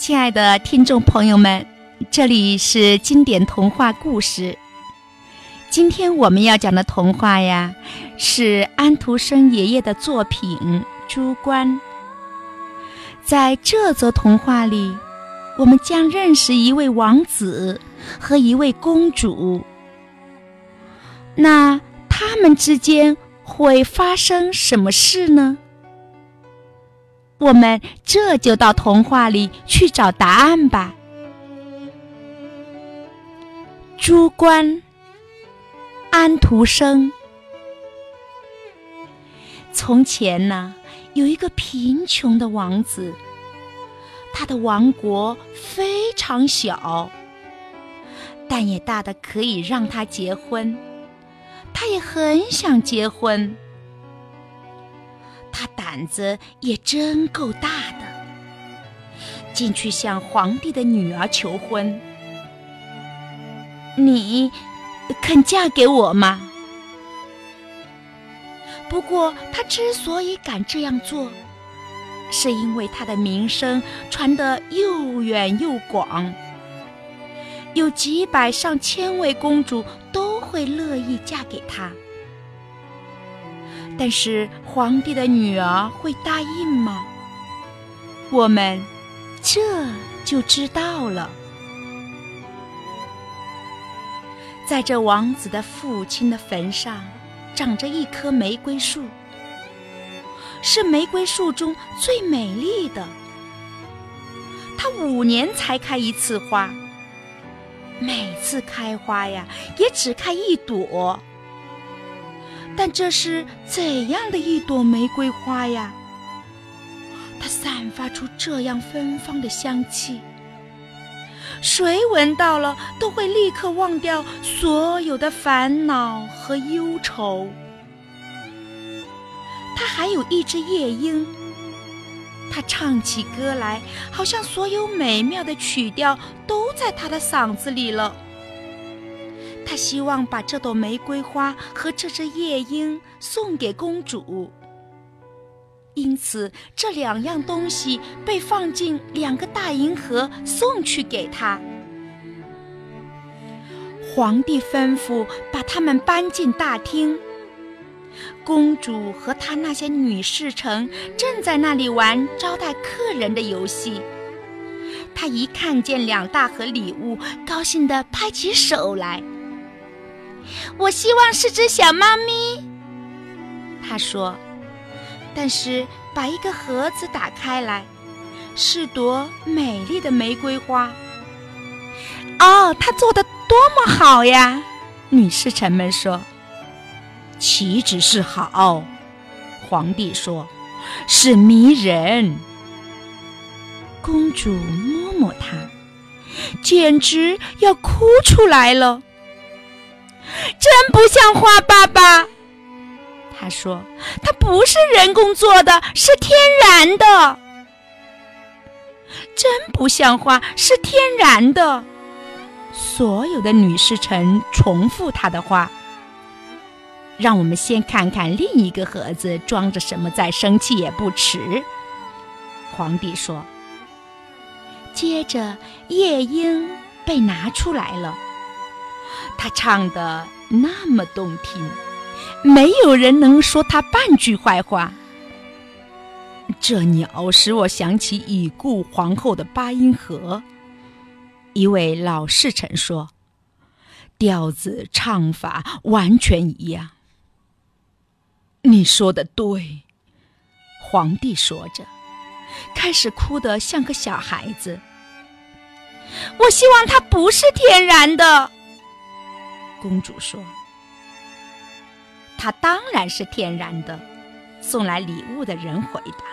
亲爱的听众朋友们，这里是经典童话故事。今天我们要讲的童话呀，是安徒生爷爷的作品《猪冠》。在这则童话里，我们将认识一位王子和一位公主。那他们之间会发生什么事呢？我们这就到童话里去找答案吧。朱关，安徒生。从前呢，有一个贫穷的王子，他的王国非常小，但也大的可以让他结婚。他也很想结婚。他胆子也真够大的，进去向皇帝的女儿求婚。你肯嫁给我吗？不过他之所以敢这样做，是因为他的名声传得又远又广，有几百上千位公主都会乐意嫁给他。但是皇帝的女儿会答应吗？我们这就知道了。在这王子的父亲的坟上，长着一棵玫瑰树，是玫瑰树中最美丽的。它五年才开一次花，每次开花呀，也只开一朵。但这是怎样的一朵玫瑰花呀？它散发出这样芬芳的香气，谁闻到了都会立刻忘掉所有的烦恼和忧愁。它还有一只夜莺，它唱起歌来，好像所有美妙的曲调都在它的嗓子里了。他希望把这朵玫瑰花和这只夜莺送给公主，因此这两样东西被放进两个大银盒送去给他。皇帝吩咐把他们搬进大厅。公主和她那些女侍臣正在那里玩招待客人的游戏。她一看见两大盒礼物，高兴地拍起手来。我希望是只小猫咪，他说。但是把一个盒子打开来，是朵美丽的玫瑰花。哦，他做的多么好呀！女侍臣们说。岂止是好，皇帝说，是迷人。公主摸摸它，简直要哭出来了。真不像话，爸爸。他说：“它不是人工做的，是天然的。”真不像话，是天然的。所有的女侍臣重复他的话。让我们先看看另一个盒子装着什么，再生气也不迟。皇帝说。接着，夜莺被拿出来了。他唱的那么动听，没有人能说他半句坏话。这鸟使我想起已故皇后的八音盒。一位老侍臣说：“调子唱法完全一样。”你说的对，皇帝说着，开始哭得像个小孩子。我希望它不是天然的。公主说：“它当然是天然的。”送来礼物的人回答：“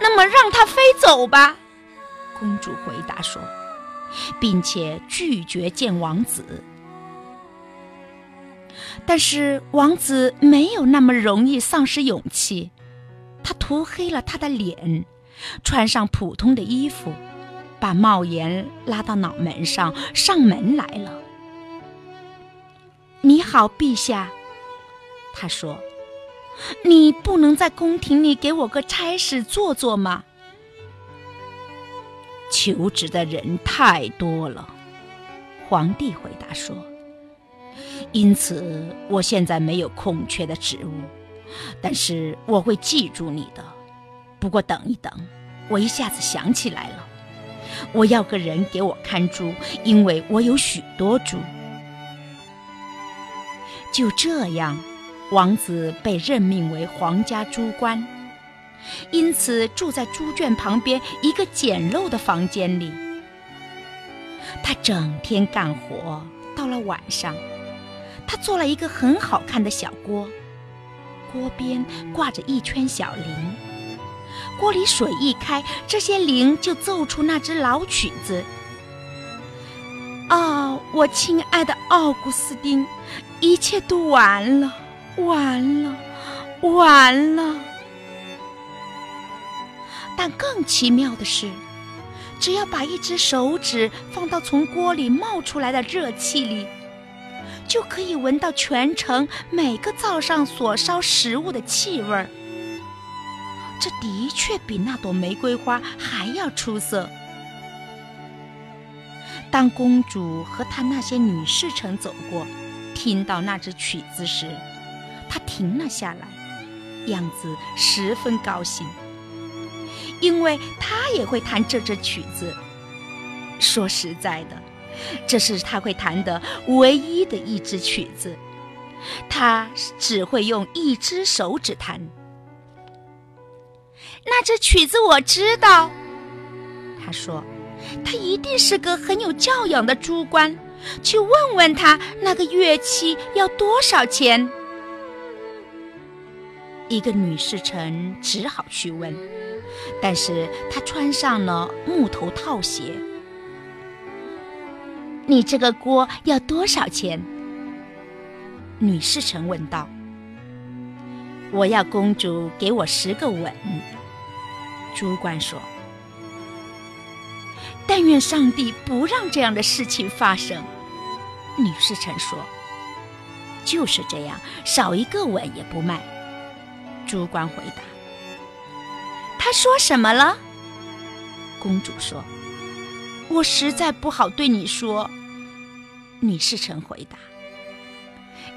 那么让它飞走吧。”公主回答说，并且拒绝见王子。但是王子没有那么容易丧失勇气，他涂黑了他的脸，穿上普通的衣服，把帽檐拉到脑门上，上门来了。你好，陛下，他说：“你不能在宫廷里给我个差事做做吗？”求职的人太多了。皇帝回答说：“因此，我现在没有空缺的职务，但是我会记住你的。不过等一等，我一下子想起来了，我要个人给我看猪，因为我有许多猪。”就这样，王子被任命为皇家猪官，因此住在猪圈旁边一个简陋的房间里。他整天干活，到了晚上，他做了一个很好看的小锅，锅边挂着一圈小铃，锅里水一开，这些铃就奏出那支老曲子。啊，我亲爱的奥古斯丁，一切都完了，完了，完了。但更奇妙的是，只要把一只手指放到从锅里冒出来的热气里，就可以闻到全城每个灶上所烧食物的气味儿。这的确比那朵玫瑰花还要出色。当公主和她那些女侍臣走过，听到那支曲子时，他停了下来，样子十分高兴，因为他也会弹这支曲子。说实在的，这是他会弹的唯一的一支曲子，他只会用一只手指弹。那支曲子我知道，他说。他一定是个很有教养的猪官，去问问他那个乐器要多少钱。一个女侍臣只好去问，但是她穿上了木头套鞋。你这个锅要多少钱？女侍臣问道。我要公主给我十个吻。主管说。但愿上帝不让这样的事情发生，女侍臣说：“就是这样，少一个吻也不卖。”主官回答：“他说什么了？”公主说：“我实在不好对你说。”女侍臣回答：“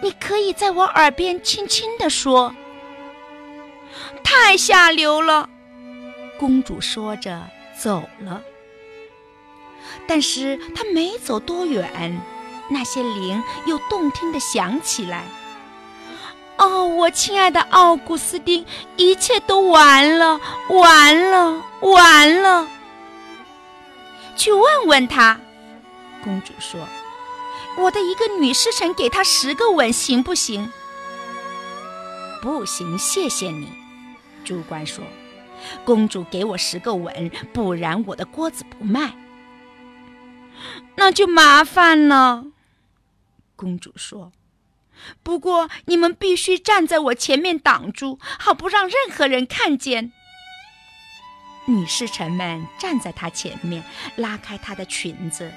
你可以在我耳边轻轻地说。”太下流了，公主说着走了。但是他没走多远，那些铃又动听地响起来。哦，我亲爱的奥古斯丁，一切都完了，完了，完了！去问问他。公主说：“我的一个女侍臣给他十个吻，行不行？”不行，谢谢你。主官说：“公主给我十个吻，不然我的锅子不卖。”那就麻烦了，公主说。不过你们必须站在我前面挡住，好不让任何人看见。女侍臣们站在她前面，拉开她的裙子。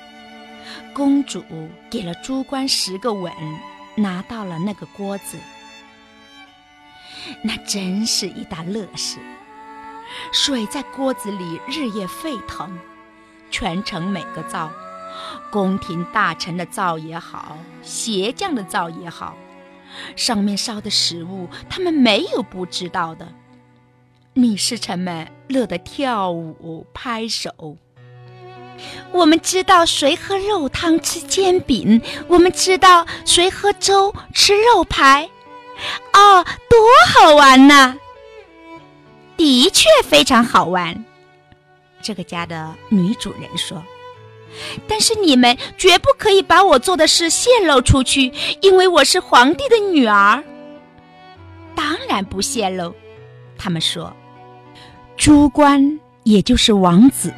公主给了猪官十个吻，拿到了那个锅子。那真是一大乐事，水在锅子里日夜沸腾，全城每个灶。宫廷大臣的灶也好，鞋匠的灶也好，上面烧的食物，他们没有不知道的。女侍臣们乐得跳舞拍手。我们知道谁喝肉汤吃煎饼，我们知道谁喝粥吃肉排。哦，多好玩呐！的确非常好玩。这个家的女主人说。但是你们绝不可以把我做的事泄露出去，因为我是皇帝的女儿。当然不泄露，他们说，朱官也就是王子，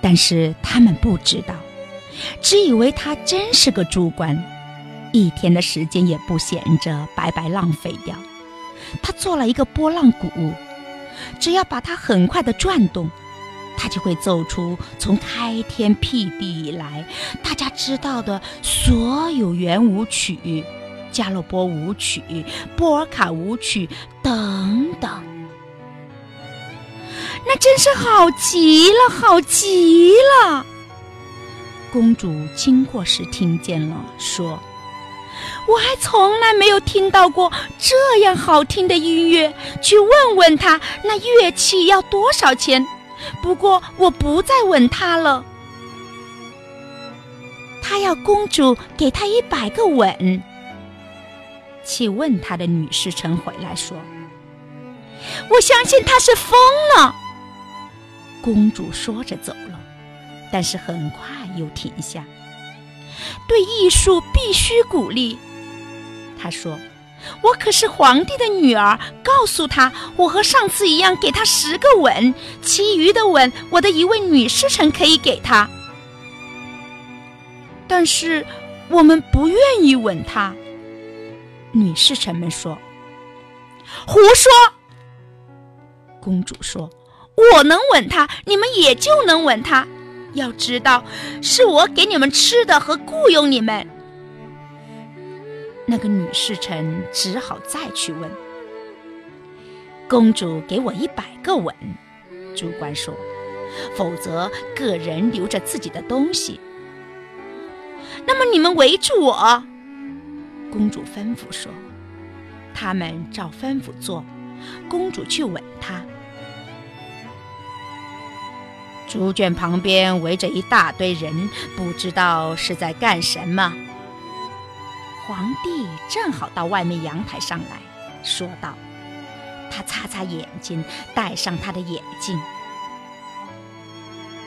但是他们不知道，只以为他真是个朱官，一天的时间也不闲着，白白浪费掉。他做了一个拨浪鼓，只要把它很快的转动。他就会奏出从开天辟地以来大家知道的所有圆舞曲、加洛波舞曲、波尔卡舞曲等等。那真是好极了，好极了。公主经过时听见了，说：“我还从来没有听到过这样好听的音乐。去问问他，那乐器要多少钱？不过我不再吻他了。他要公主给他一百个吻。”去问他的女侍臣回来说：“我相信他是疯了。”公主说着走了。但是很快又停下。对艺术必须鼓励，他说：“我可是皇帝的女儿。”告诉他，我和上次一样，给他十个吻，其余的吻，我的一位女侍臣可以给他。但是我们不愿意吻他。女侍臣们说：“胡说！”公主说：“我能吻他，你们也就能吻他。”要知道，是我给你们吃的和雇佣你们。那个女侍臣只好再去问公主：“给我一百个吻。”主管说：“否则，个人留着自己的东西。”那么你们围住我。公主吩咐说：“他们照吩咐做。”公主去吻他。猪圈旁边围着一大堆人，不知道是在干什么。皇帝正好到外面阳台上来说道：“他擦擦眼睛，戴上他的眼镜。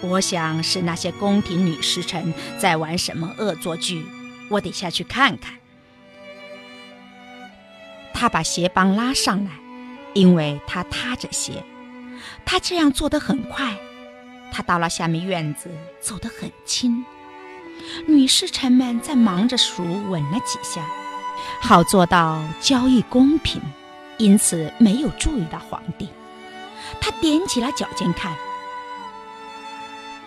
我想是那些宫廷女侍臣在玩什么恶作剧，我得下去看看。”他把鞋帮拉上来，因为他踏着鞋，他这样做得很快。他到了下面院子，走得很轻。女侍臣们在忙着数，吻了几下，好做到交易公平，因此没有注意到皇帝。他踮起了脚尖看，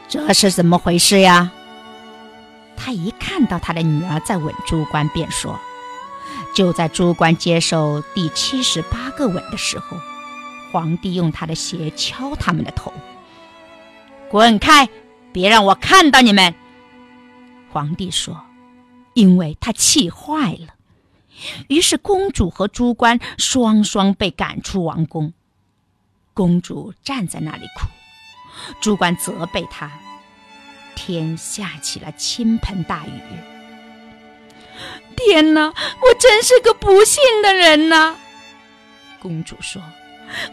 这是怎么回事呀？他一看到他的女儿在吻朱官，便说：“就在朱官接受第七十八个吻的时候，皇帝用他的鞋敲他们的头。”滚开！别让我看到你们。”皇帝说，“因为他气坏了。”于是公主和猪官双双被赶出王宫。公主站在那里哭，猪官责备她。天下起了倾盆大雨。天哪！我真是个不幸的人呐！公主说：“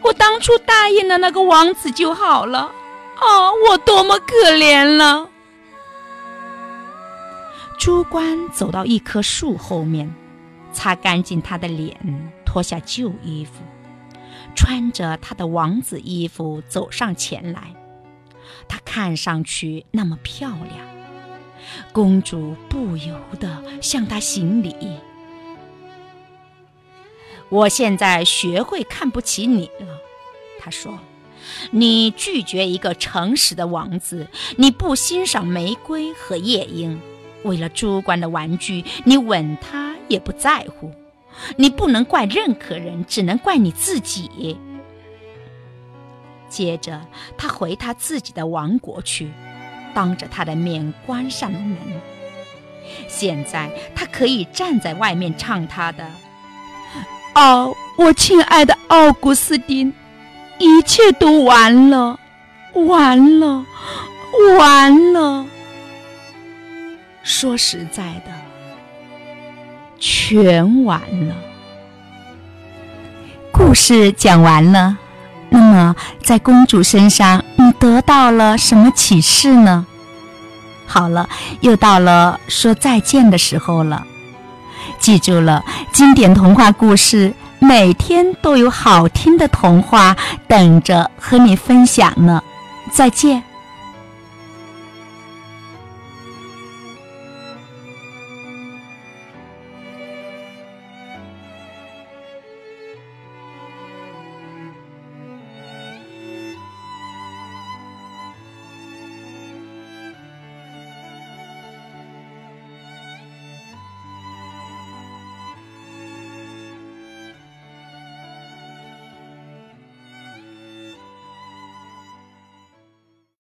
我当初答应了那个王子就好了。”啊，我多么可怜了！猪官走到一棵树后面，擦干净他的脸，脱下旧衣服，穿着他的王子衣服走上前来。他看上去那么漂亮，公主不由得向他行礼。我现在学会看不起你了，他说。你拒绝一个诚实的王子，你不欣赏玫瑰和夜莺，为了猪官的玩具，你吻他也不在乎。你不能怪任何人，只能怪你自己。接着，他回他自己的王国去，当着他的面关上了门。现在，他可以站在外面唱他的：“哦，我亲爱的奥古斯丁。”一切都完了，完了，完了。说实在的，全完了。故事讲完了，那么在公主身上，你得到了什么启示呢？好了，又到了说再见的时候了。记住了，经典童话故事。每天都有好听的童话等着和你分享呢，再见。